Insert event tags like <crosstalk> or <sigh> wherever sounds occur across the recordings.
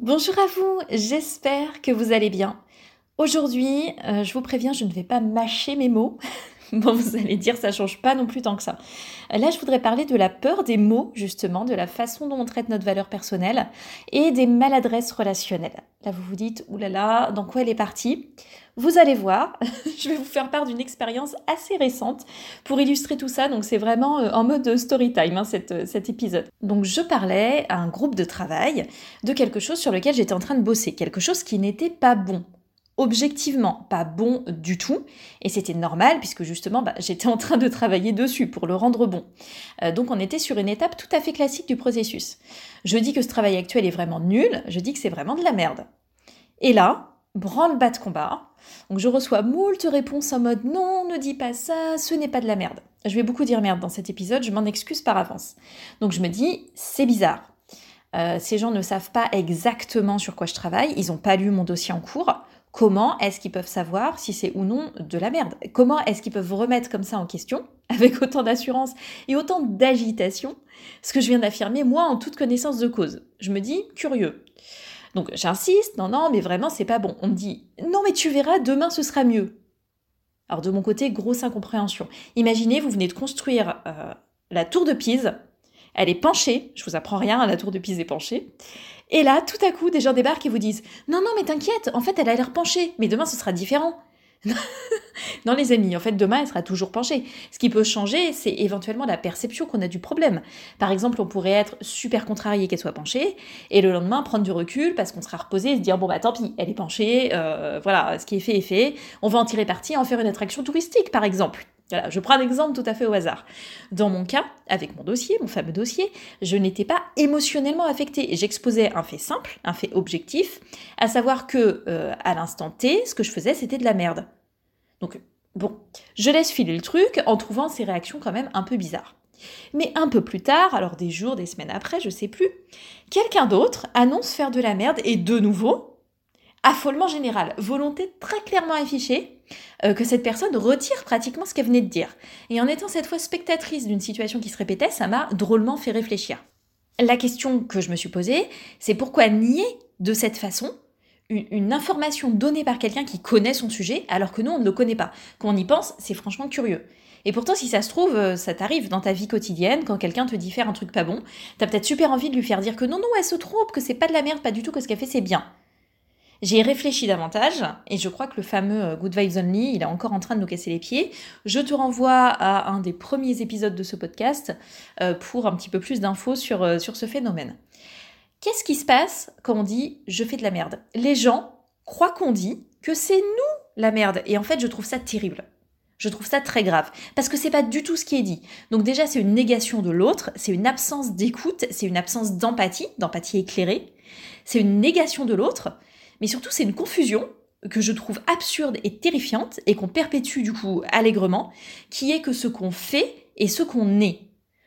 Bonjour à vous, j'espère que vous allez bien. Aujourd'hui, euh, je vous préviens, je ne vais pas mâcher mes mots. Bon, vous allez dire, ça change pas non plus tant que ça. Là, je voudrais parler de la peur des mots, justement, de la façon dont on traite notre valeur personnelle et des maladresses relationnelles. Là, vous vous dites, oulala, dans quoi elle est partie? Vous allez voir, <laughs> je vais vous faire part d'une expérience assez récente pour illustrer tout ça. Donc, c'est vraiment euh, en mode story time, hein, euh, cet épisode. Donc, je parlais à un groupe de travail de quelque chose sur lequel j'étais en train de bosser, quelque chose qui n'était pas bon objectivement pas bon du tout, et c'était normal puisque justement bah, j'étais en train de travailler dessus pour le rendre bon. Euh, donc on était sur une étape tout à fait classique du processus. Je dis que ce travail actuel est vraiment nul, je dis que c'est vraiment de la merde. Et là, branle-bas de combat, donc je reçois moult réponses en mode non, ne dis pas ça, ce n'est pas de la merde. Je vais beaucoup dire merde dans cet épisode, je m'en excuse par avance. Donc je me dis, c'est bizarre. Euh, ces gens ne savent pas exactement sur quoi je travaille, ils n'ont pas lu mon dossier en cours comment est-ce qu'ils peuvent savoir si c'est ou non de la merde? Comment est-ce qu'ils peuvent remettre comme ça en question, <laughs> avec autant d'assurance et autant d'agitation, ce que je viens d'affirmer, moi, en toute connaissance de cause? Je me dis, curieux. Donc j'insiste, non, non, mais vraiment, c'est pas bon. On me dit, non, mais tu verras, demain, ce sera mieux. Alors de mon côté, grosse incompréhension. Imaginez, vous venez de construire euh, la tour de Pise, elle est penchée, je vous apprends rien, la tour de Pise est penchée, et là, tout à coup, des gens débarquent et vous disent Non, non, mais t'inquiète, en fait, elle a l'air penchée, mais demain, ce sera différent. <laughs> non, les amis, en fait, demain, elle sera toujours penchée. Ce qui peut changer, c'est éventuellement la perception qu'on a du problème. Par exemple, on pourrait être super contrarié qu'elle soit penchée, et le lendemain, prendre du recul parce qu'on sera reposé et se dire Bon, bah tant pis, elle est penchée, euh, voilà, ce qui est fait est fait, on va en tirer parti, en faire une attraction touristique, par exemple je prends un exemple tout à fait au hasard. Dans mon cas, avec mon dossier, mon fameux dossier, je n'étais pas émotionnellement affectée. J'exposais un fait simple, un fait objectif, à savoir que euh, à l'instant T, ce que je faisais, c'était de la merde. Donc, bon, je laisse filer le truc en trouvant ces réactions quand même un peu bizarres. Mais un peu plus tard, alors des jours, des semaines après, je sais plus, quelqu'un d'autre annonce faire de la merde et de nouveau, affolement général, volonté très clairement affichée euh, que cette personne retire pratiquement ce qu'elle venait de dire. Et en étant cette fois spectatrice d'une situation qui se répétait, ça m'a drôlement fait réfléchir. La question que je me suis posée, c'est pourquoi nier de cette façon une, information donnée par quelqu'un qui connaît son sujet alors que nous on ne le connaît pas. Quand on y pense, c'est franchement curieux. Et pourtant, si ça se trouve, euh, ça t'arrive dans ta vie quotidienne, quand quelqu'un te dit faire un truc pas bon, t'as peut-être super envie de lui faire dire que non, non, elle se trompe, que c'est pas de la merde, pas du tout, que ce qu'elle fait c'est bien. J'ai réfléchi davantage et je crois que le fameux euh, Good Vibes Only, il est encore en train de nous casser les pieds. Je te renvoie à un des premiers épisodes de ce podcast euh, pour un petit peu plus d'infos sur, euh, sur ce phénomène. Qu'est-ce qui se passe quand on dit je fais de la merde Les gens croient qu'on dit que c'est nous la merde et en fait je trouve ça terrible. Je trouve ça très grave parce que c'est pas du tout ce qui est dit. Donc déjà c'est une négation de l'autre, c'est une absence d'écoute, c'est une absence d'empathie, d'empathie éclairée, c'est une négation de l'autre mais surtout c'est une confusion que je trouve absurde et terrifiante et qu'on perpétue du coup allègrement, qui est que ce qu'on fait et ce qu'on est.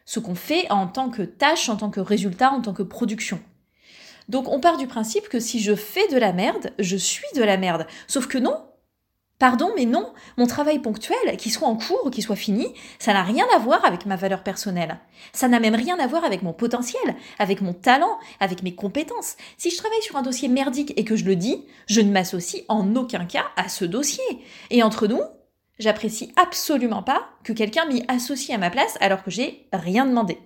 Ce qu'on fait en tant que tâche, en tant que résultat, en tant que production. Donc on part du principe que si je fais de la merde, je suis de la merde. Sauf que non, Pardon, mais non, mon travail ponctuel, qu'il soit en cours ou qu'il soit fini, ça n'a rien à voir avec ma valeur personnelle. Ça n'a même rien à voir avec mon potentiel, avec mon talent, avec mes compétences. Si je travaille sur un dossier merdique et que je le dis, je ne m'associe en aucun cas à ce dossier. Et entre nous, j'apprécie absolument pas que quelqu'un m'y associe à ma place alors que j'ai rien demandé.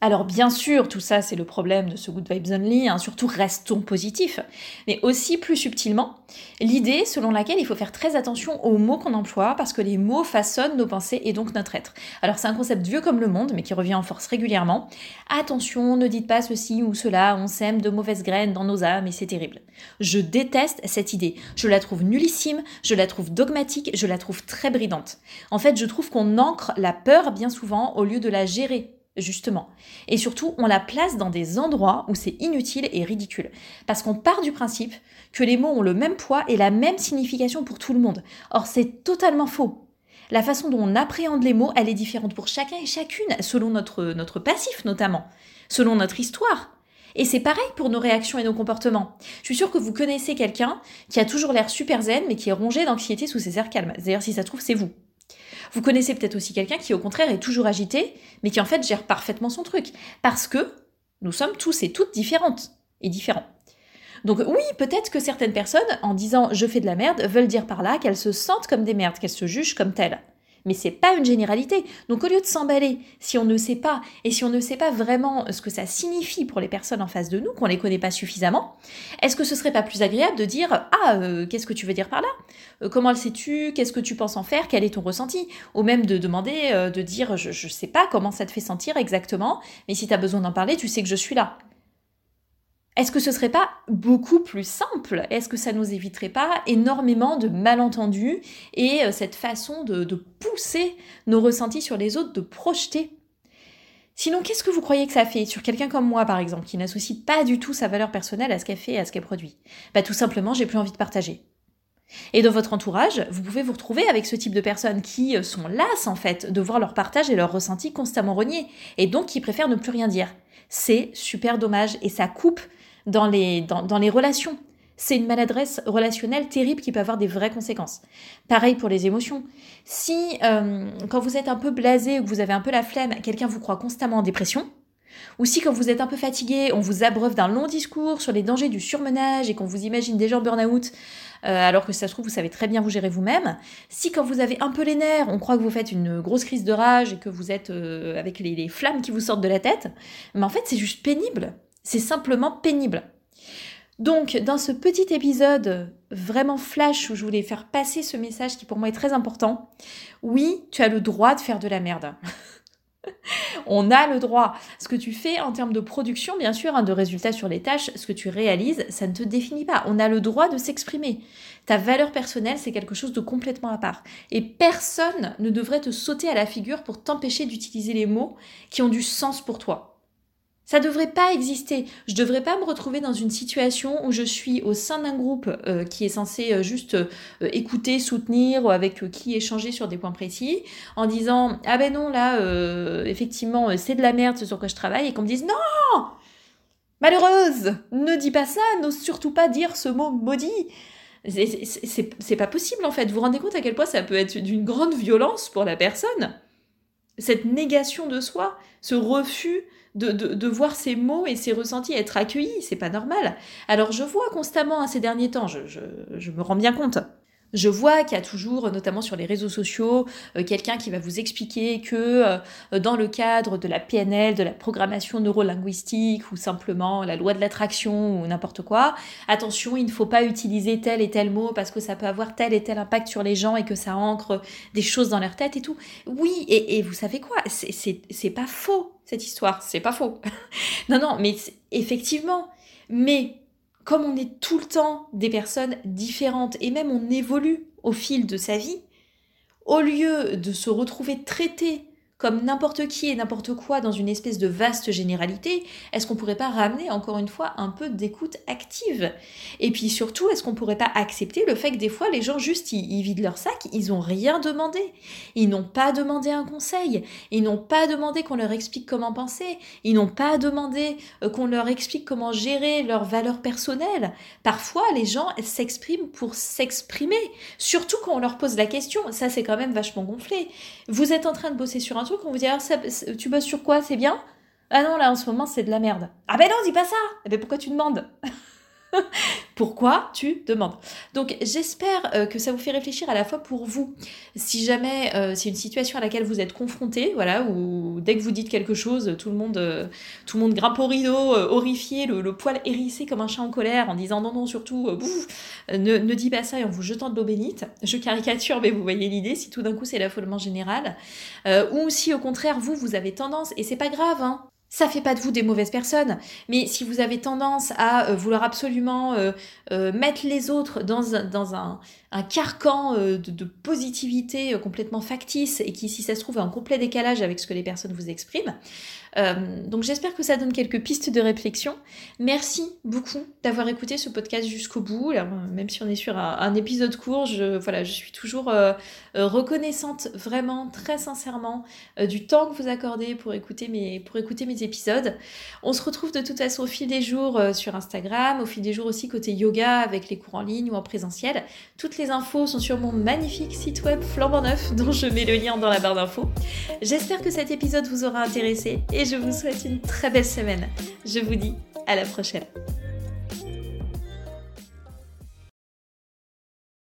Alors bien sûr, tout ça c'est le problème de ce Good Vibes Only, hein, surtout restons positifs, mais aussi plus subtilement, l'idée selon laquelle il faut faire très attention aux mots qu'on emploie parce que les mots façonnent nos pensées et donc notre être. Alors c'est un concept vieux comme le monde mais qui revient en force régulièrement. Attention, ne dites pas ceci ou cela, on sème de mauvaises graines dans nos âmes et c'est terrible. Je déteste cette idée, je la trouve nullissime, je la trouve dogmatique, je la trouve très bridante. En fait, je trouve qu'on ancre la peur bien souvent au lieu de la gérer justement. Et surtout, on la place dans des endroits où c'est inutile et ridicule. Parce qu'on part du principe que les mots ont le même poids et la même signification pour tout le monde. Or, c'est totalement faux. La façon dont on appréhende les mots, elle est différente pour chacun et chacune, selon notre, notre passif notamment, selon notre histoire. Et c'est pareil pour nos réactions et nos comportements. Je suis sûre que vous connaissez quelqu'un qui a toujours l'air super zen, mais qui est rongé d'anxiété sous ses airs calmes. D'ailleurs, si ça se trouve, c'est vous. Vous connaissez peut-être aussi quelqu'un qui, au contraire, est toujours agité, mais qui en fait gère parfaitement son truc. Parce que nous sommes tous et toutes différentes et différents. Donc oui, peut-être que certaines personnes, en disant je fais de la merde, veulent dire par là qu'elles se sentent comme des merdes, qu'elles se jugent comme telles mais c'est pas une généralité. Donc au lieu de s'emballer, si on ne sait pas et si on ne sait pas vraiment ce que ça signifie pour les personnes en face de nous, qu'on les connaît pas suffisamment, est-ce que ce serait pas plus agréable de dire ah euh, qu'est-ce que tu veux dire par là? Euh, Comment le sais-tu? Qu'est-ce que tu penses en faire? Quel est ton ressenti? Ou même de demander euh, de dire je je sais pas comment ça te fait sentir exactement, mais si tu as besoin d'en parler, tu sais que je suis là. Est-ce que ce serait pas beaucoup plus simple? Est-ce que ça nous éviterait pas énormément de malentendus et euh, cette façon de, pousser nos ressentis sur les autres, de projeter? Sinon, qu'est-ce que vous croyez que ça fait sur quelqu'un comme moi, par exemple, qui n'associe pas du tout sa valeur personnelle à ce qu'elle fait et à ce qu'elle produit? Bah tout simplement, j'ai plus envie de partager. Et dans votre entourage, vous pouvez vous retrouver avec ce type de personnes qui euh, sont lasses en fait de voir leur partage et leur ressenti constamment reniés, et donc qui préfèrent ne plus rien dire. C'est super dommage et ça coupe dans les, dans, les relations. C'est une maladresse relationnelle terrible qui peut avoir des vraies conséquences. Pareil pour les émotions. Si, euh, quand vous êtes un peu blasé ou que vous avez un peu la flemme, quelqu'un vous croit constamment en dépression, ou si quand vous êtes un peu fatigué, on vous abreuve d'un long discours sur les dangers du surmenage et qu'on vous imagine déjà en burn-out, euh, alors que ça se trouve, vous savez très bien vous gérer vous-même. Si quand vous avez un peu les nerfs, on croit que vous faites une grosse crise de rage et que vous êtes euh, avec les, flammes qui vous sortent de la tête, mais en fait c'est juste pénible. C'est simplement pénible. Donc, dans ce petit épisode vraiment flash où je voulais faire passer ce message qui pour moi est très important, oui, tu as le droit de faire de la merde. <laughs> On a le droit. Ce que tu fais en termes de production, bien sûr, hein, de résultats sur les tâches, ce que tu réalises, ça ne te définit pas. On a le droit de s'exprimer. Ta valeur personnelle, c'est quelque chose de complètement à part. Et personne ne devrait te sauter à la figure pour t'empêcher d'utiliser les mots qui ont du sens pour toi. Ça devrait pas exister. Je devrais pas me retrouver dans une situation où je suis au sein d'un groupe euh, qui est censé euh, juste euh, écouter, soutenir, ou avec qui échanger sur des points précis, en disant ah ben non là effectivement c'est de la merde ce sur quoi je travaille et qu'on me dise non malheureuse ne dis pas ça, n'ose surtout pas dire ce mot maudit. C'est pas possible en fait. Vous vous rendez compte à quel point ça peut être d'une grande violence pour la personne? Cette négation de soi, ce refus de, voir ces mots et ces ressentis être accueillis, c'est pas normal. Alors je vois constamment à hein, ces derniers temps, je me rends bien compte, je vois qu'il y a toujours, notamment sur les réseaux sociaux, euh, quelqu'un qui va vous expliquer que euh, dans le cadre de la PNL, de la programmation neurolinguistique ou simplement la loi de l'attraction ou n'importe quoi, attention, il ne faut pas utiliser tel et tel mot parce que ça peut avoir tel et tel impact sur les gens et que ça ancre des choses dans leur tête et tout. Oui, et, et vous savez quoi? C'est pas faux cette histoire, c'est pas faux. <laughs> non, non, mais effectivement, mais comme on est tout le temps des personnes différentes et même on évolue au fil de sa vie, au lieu de se retrouver traité comme n'importe qui et n'importe quoi dans une espèce de vaste généralité, est-ce qu'on pourrait pas ramener encore une fois un peu d'écoute active? Et puis surtout, est-ce qu'on pourrait pas accepter le fait que des fois les gens juste ils, vident leur sac, ils ont rien demandé, ils n'ont pas demandé un conseil, ils n'ont pas demandé qu'on leur explique comment penser, ils n'ont pas demandé euh, qu'on leur explique comment gérer leurs valeurs personnelles. Parfois, les gens s'expriment pour s'exprimer, surtout quand on leur pose la question. Ça, c'est quand même vachement gonflé. Vous êtes en train de bosser sur un qu'on vous dit ah, tu bosses sur quoi, c'est bien? Ah non, là en ce moment c'est de la merde. Ah ben non, dis pas ça! Eh ben pourquoi tu demandes? <laughs> <laughs> Pourquoi tu demandes? Donc j'espère euh, que ça vous fait réfléchir à la fois pour vous. Si jamais euh, c'est une situation à laquelle vous êtes confronté, voilà, où dès que vous dites quelque chose, tout le monde, euh, tout le monde grimpe au rideau, horrifié, le, poil hérissé comme un chat en colère, en disant non non surtout, ne, ne dis pas ça et en vous jetant de l'eau bénite. Je caricature, mais vous voyez l'idée. Si tout d'un coup c'est l'affolement général, ou si au contraire vous vous avez tendance et c'est pas grave, hein, ça fait pas de vous des mauvaises personnes, mais si vous avez tendance à euh, vouloir absolument euh, euh, mettre les autres dans un, un, un carcan de, positivité complètement factice et qui, si ça se trouve, est en complet décalage avec ce que les personnes vous expriment, donc j'espère que ça donne quelques pistes de réflexion. Merci beaucoup d'avoir écouté ce podcast jusqu'au bout. même si on est sur un, épisode court, je, voilà, je suis toujours reconnaissante vraiment très sincèrement du temps que vous accordez pour écouter, mes, pour écouter mes épisodes. On se retrouve de toute façon au fil des jours sur Instagram, au fil des jours aussi côté yoga avec les cours en ligne ou en présentiel. Toutes les infos sont sur mon magnifique site web flambant neuf <laughs> dont je mets le lien dans la barre d'infos. J'espère que cet épisode vous aura intéressé et je vous souhaite une très belle semaine. Je vous dis à la prochaine.